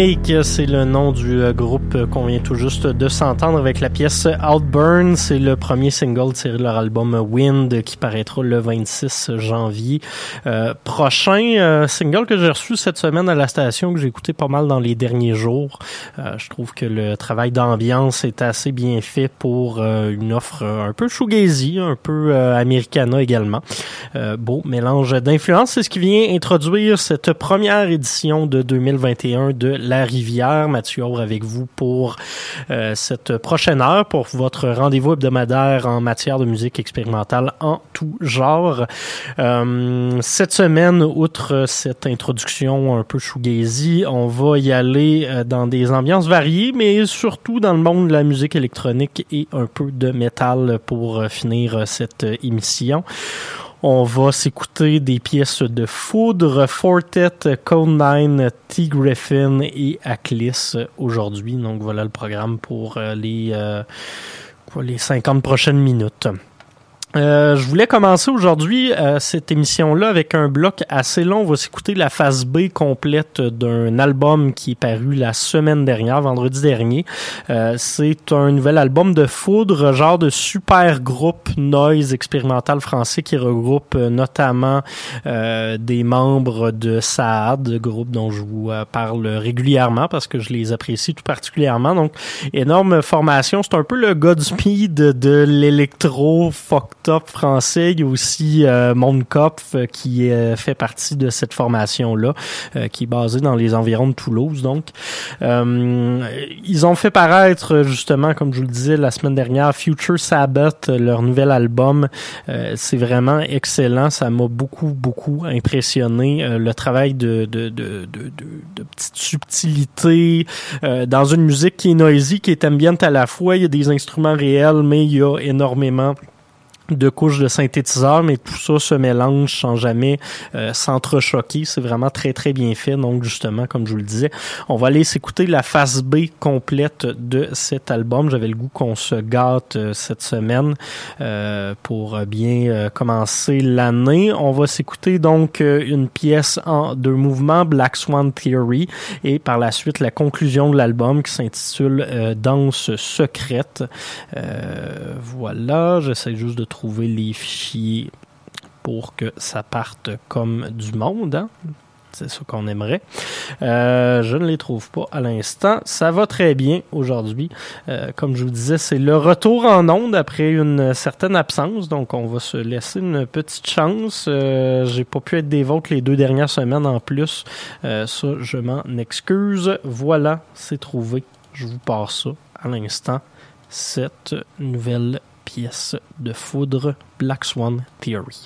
C'est le nom du euh, groupe qu'on vient tout juste de s'entendre avec la pièce Outburn. C'est le premier single tiré de leur album Wind qui paraîtra le 26 janvier euh, prochain. Euh, single que j'ai reçu cette semaine à la station, que j'ai écouté pas mal dans les derniers jours. je trouve que le travail d'ambiance est assez bien fait pour une offre un peu shoegazy, un peu americana également. beau mélange d'influences. C'est ce qui vient introduire cette première édition de 2021 de La Rivière. Mathieu Aure avec vous pour euh, cette prochaine heure, pour votre rendez-vous hebdomadaire en matière de musique expérimentale en tout genre. Euh, cette semaine, outre cette introduction un peu shoegazy, on va y aller euh, dans des ambiances variées, mais surtout dans le monde de la musique électronique et un peu de métal pour finir cette émission. On va s'écouter des pièces de Foudre, Fortet, Code 9, T. Griffin et Aclis aujourd'hui. Donc voilà le programme pour euh, les, euh, les 50 prochaines minutes. Euh, je voulais commencer aujourd'hui euh, cette émission-là avec un bloc assez long. On va s'écouter la phase B complète d'un album qui est paru la semaine dernière, vendredi dernier. Euh, c'est un nouvel album de Foudre, genre de super groupe noise expérimental français qui regroupe notamment des membres de Saad, groupe dont je vous parle régulièrement parce que je les apprécie tout particulièrement. Donc, énorme formation. C'est un peu le Godspeed de l'électro top français. Il y a aussi euh, Mondkopf euh, qui euh, fait partie de cette formation-là, euh, qui est basée dans les environs de Toulouse. Donc, ils ont fait paraître justement, comme je vous le disais la semaine dernière, Future Sabbath, leur nouvel album. c'est vraiment excellent. Ça m'a beaucoup, beaucoup impressionné. le travail de, de, de, de, de, petites subtilités dans une musique qui est noisy, qui est ambiante à la fois. Il y a des instruments réels, mais il y a énormément de couches de synthétiseurs, mais tout ça se mélange sans jamais euh, s'entrechoquer. C'est vraiment très très bien fait. Donc justement, comme je vous le disais, on va aller s'écouter la phase B complète de cet album. J'avais le goût qu'on se gâte euh, cette semaine euh, pour bien commencer l'année. On va s'écouter donc une pièce en deux mouvements, Black Swan Theory, et par la suite la conclusion de l'album qui s'intitule Danse secrète. voilà, j'essaie juste de trouver trouver les fichiers pour que ça parte comme du monde. Hein. C'est ce qu'on aimerait. Euh, je ne les trouve pas à l'instant. Ça va très bien aujourd'hui. Euh, comme je vous disais, c'est le retour en onde après une certaine absence. Donc, on va se laisser une petite chance. Euh, J'ai pas pu être des vôtres les deux dernières semaines en plus. Ça, je m'en excuse. Voilà, c'est trouvé. Je vous passe ça à l'instant. Cette nouvelle pièce de foudre Black Swan Theory.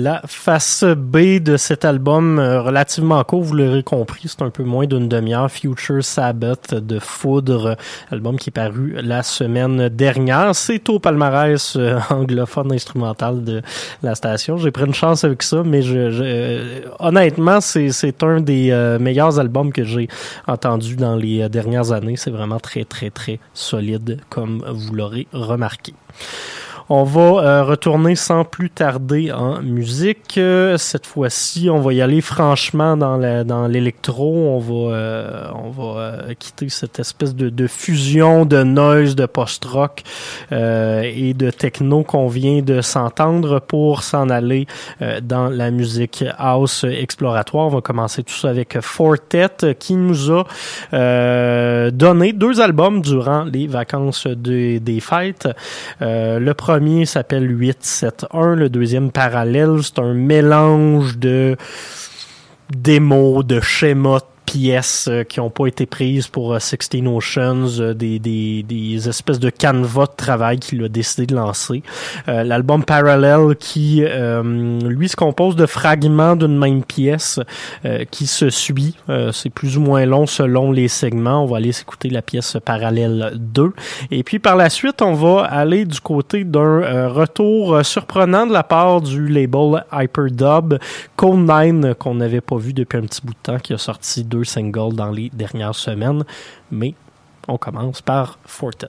La face B de cet album, euh, relativement court, vous l'aurez compris, c'est un peu moins d'une demi-heure. Future Sabbath de Foudre, album qui est paru la semaine dernière. C'est au palmarès euh, anglophone instrumental de la station. J'ai pris une chance avec ça, mais je, je honnêtement, c'est, un des euh, meilleurs albums que j'ai entendu dans les dernières années. C'est vraiment très, très, très solide, comme vous l'aurez remarqué. On va euh, retourner sans plus tarder en musique. Euh, cette fois-ci, on va y aller franchement dans la, dans l'électro. On va euh, on va quitter cette espèce de, de fusion de noise, de post-rock et de techno qu'on vient de s'entendre pour s'en aller dans la musique house exploratoire. On va commencer tout ça avec Fortet qui nous a donné deux albums durant les vacances de, des fêtes. le premier premier s'appelle 871, le deuxième parallèle, c'est un mélange de démos, de schémas pièces euh, qui n'ont pas été prises pour euh, Sixteen Oceans, euh, des, des, des, espèces de canevas de travail qu'il a décidé de lancer. L'album Parallel qui, lui, se compose de fragments d'une même pièce qui se suit. C'est plus ou moins long selon les segments. On va aller s'écouter la pièce Parallèle 2. Et puis par la suite, on va aller du côté d'un retour surprenant de la part du label Hyperdub Code 9 qu'on n'avait pas vu depuis un petit bout de temps, qui a sorti deux singles dans les dernières semaines. Mais on commence par Fortet.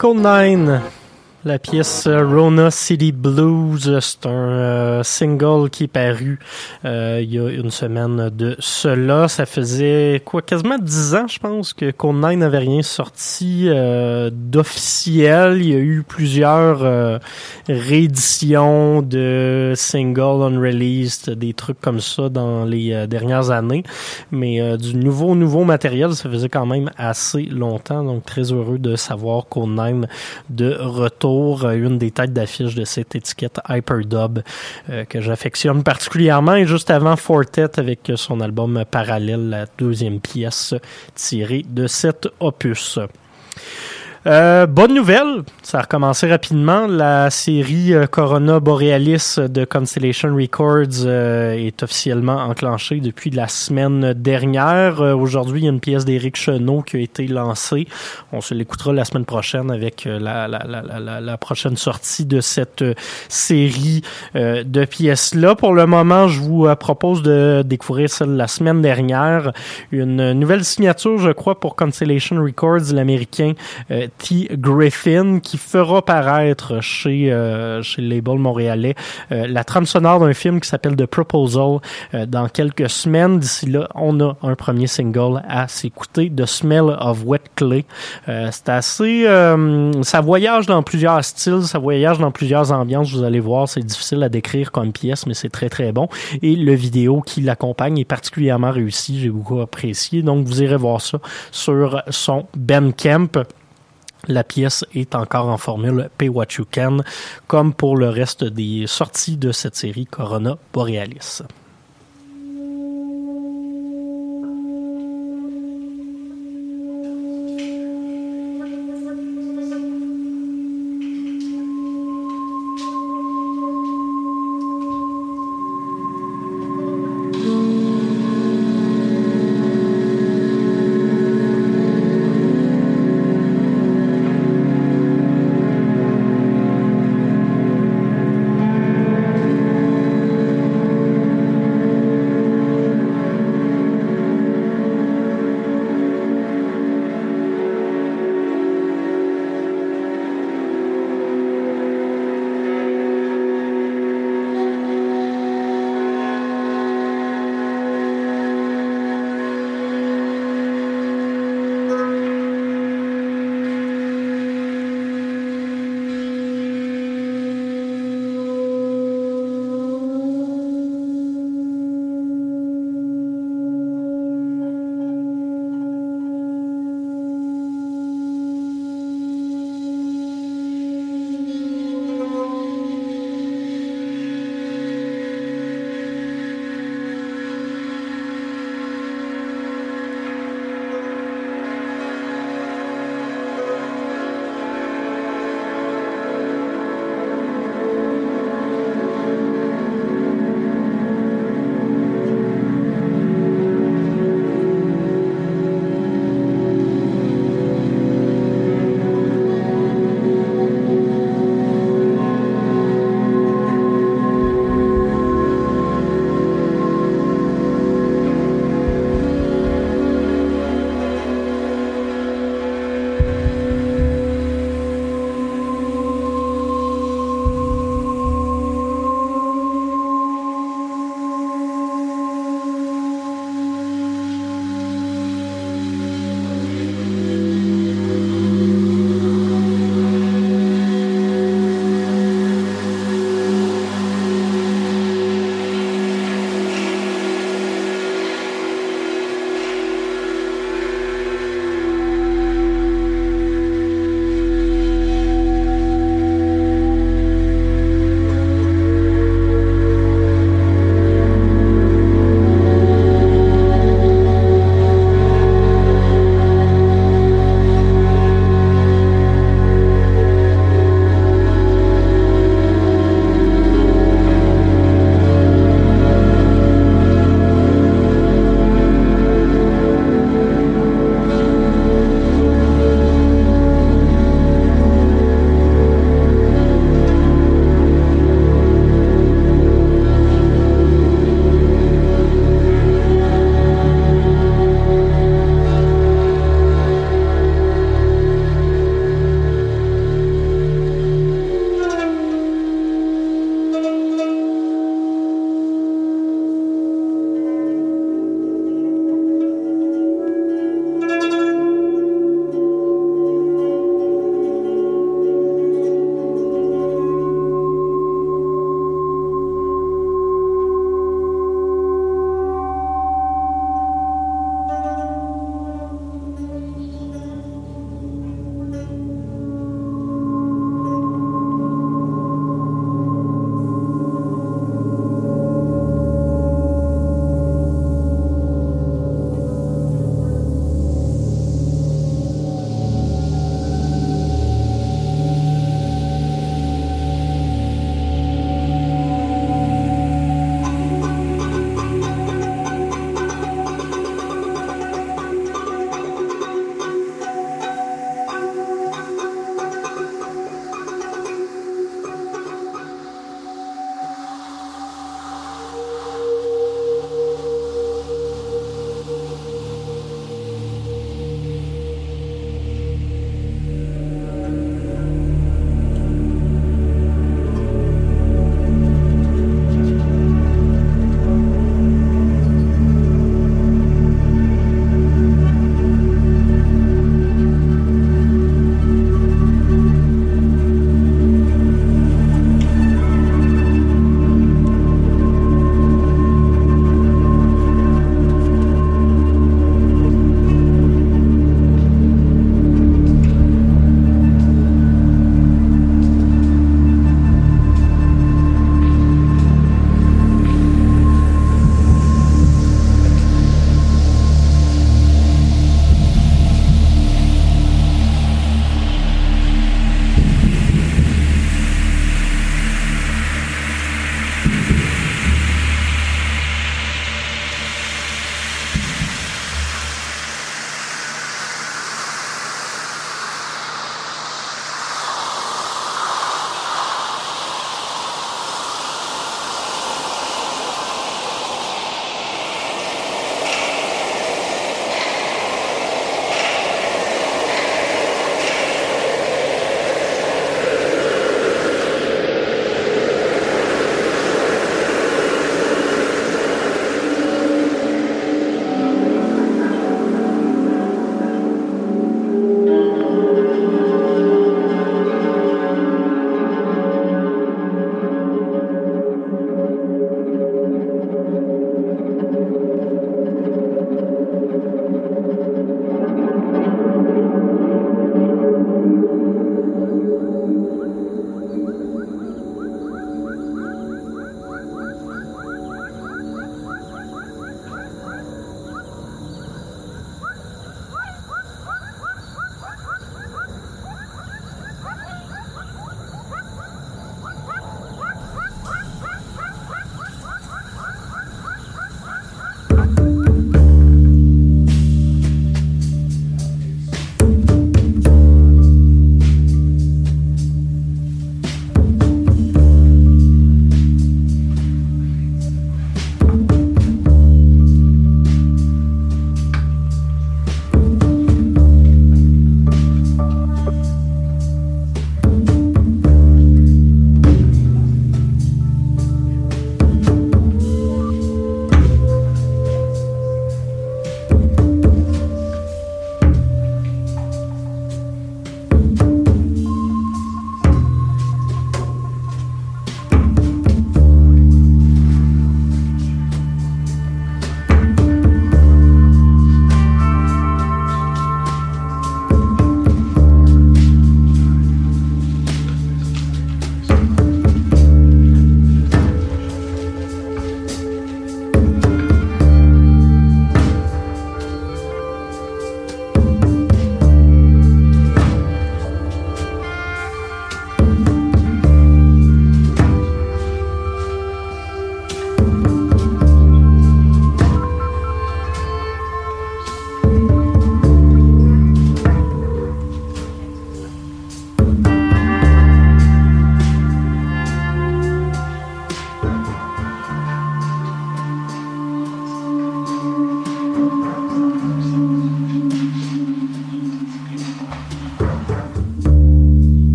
9 la pièce euh, Rona City Blues, c'est un euh, single qui est paru euh, il y a une semaine de cela. Ça faisait quoi, quasiment dix ans, je pense, que 9 n'avait rien sorti d'officiel. Il y a eu plusieurs rééditions de singles unreleased, des trucs comme ça dans les dernières années. Mais du nouveau, nouveau matériel, ça faisait quand même assez longtemps. Donc très heureux de savoir 9 de retour euh, une des têtes d'affiche de cette étiquette Hyperdub euh, que j'affectionne particulièrement. Et juste avant Fortet avec son album Parallèle, la deuxième pièce tirée de cet opus. Euh, bonne nouvelle, ça a recommencé rapidement. La série euh, Corona Borealis de Constellation Records euh, est officiellement enclenchée depuis la semaine dernière. Aujourd'hui, il y a une pièce d'Éric Chenot qui a été lancée. On se l'écoutera la semaine prochaine avec la, prochaine sortie de cette série de pièces-là. Pour le moment, je vous propose de découvrir celle de la semaine dernière. Une nouvelle signature, je crois, pour Constellation Records, l'américain T. Griffin qui fera paraître chez, euh, chez le label montréalais euh, la trame sonore d'un film qui s'appelle The Proposal euh, dans quelques semaines. D'ici là, on a un premier single à s'écouter, The Smell of Wet Clay. c'est assez... ça voyage dans plusieurs styles, ça voyage dans plusieurs ambiances. Vous allez voir, c'est difficile à décrire comme pièce, mais c'est très très bon. Et le vidéo qui l'accompagne est particulièrement réussi. J'ai beaucoup apprécié. Donc, vous irez voir ça sur son Bandcamp. La pièce est encore en formule Pay What You Can, comme pour le reste des sorties de cette série Corona Borealis.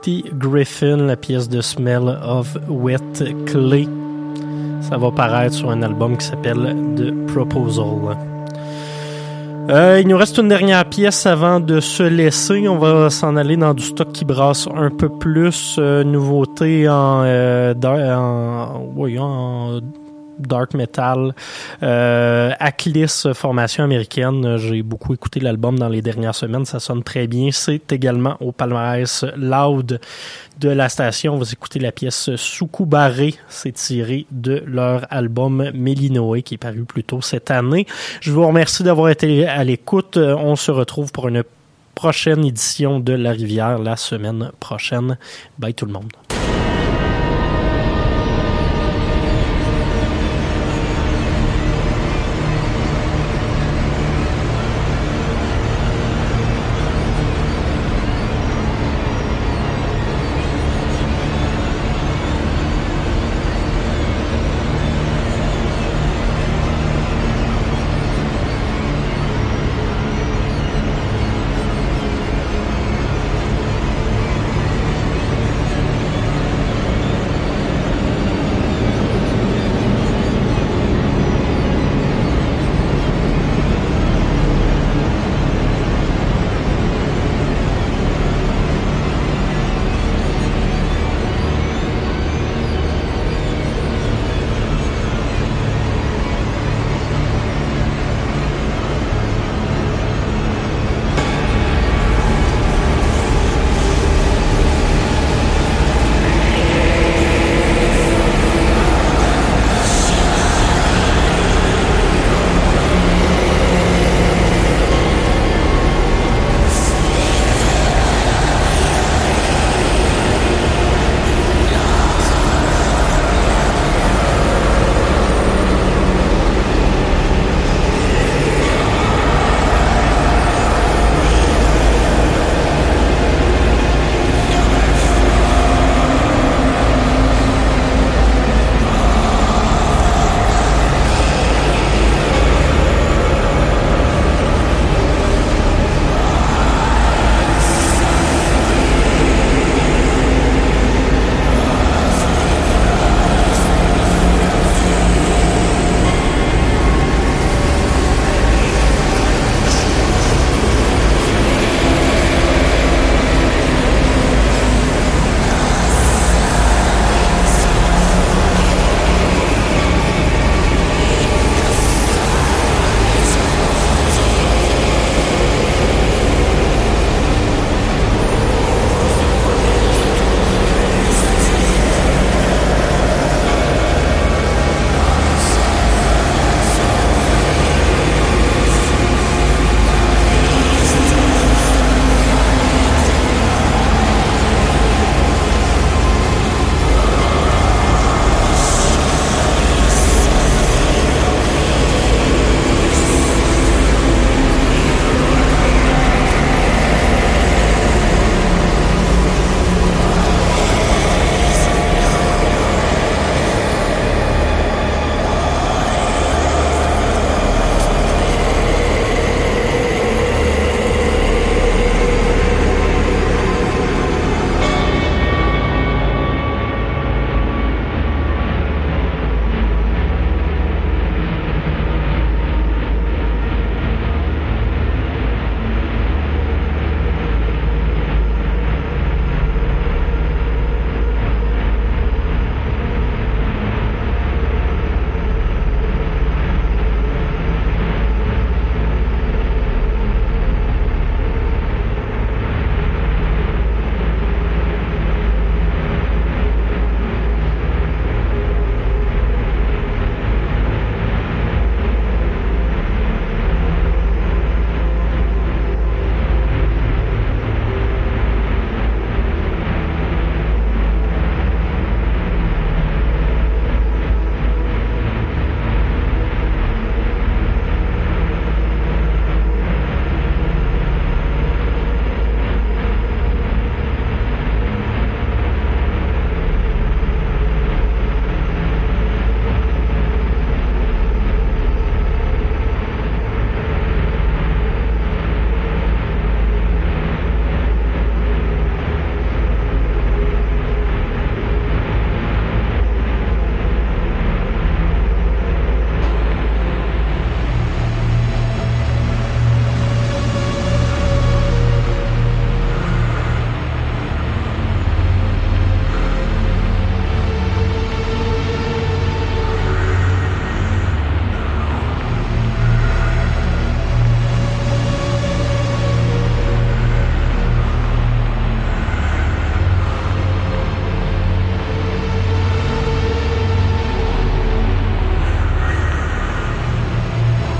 Kathy Griffin, la pièce de Smell of Wet Clay. Ça va paraître sur un album qui s'appelle The Proposal. Euh, il nous reste une dernière pièce avant de se laisser. On va s'en aller dans du stock qui brasse un peu plus. Euh, nouveauté en, euh, en, en dark metal. Euh, Aklis, formation américaine. J'ai beaucoup écouté l'album dans les dernières semaines. Ça sonne très bien. C'est également au palmarès Loud de la station. On va écouter la pièce Soukubaré. C'est tiré de leur album Melinoé qui est paru plus tôt cette année. Je vous remercie d'avoir été à l'écoute. On se retrouve pour une prochaine édition de La Rivière la semaine prochaine. Bye tout le monde.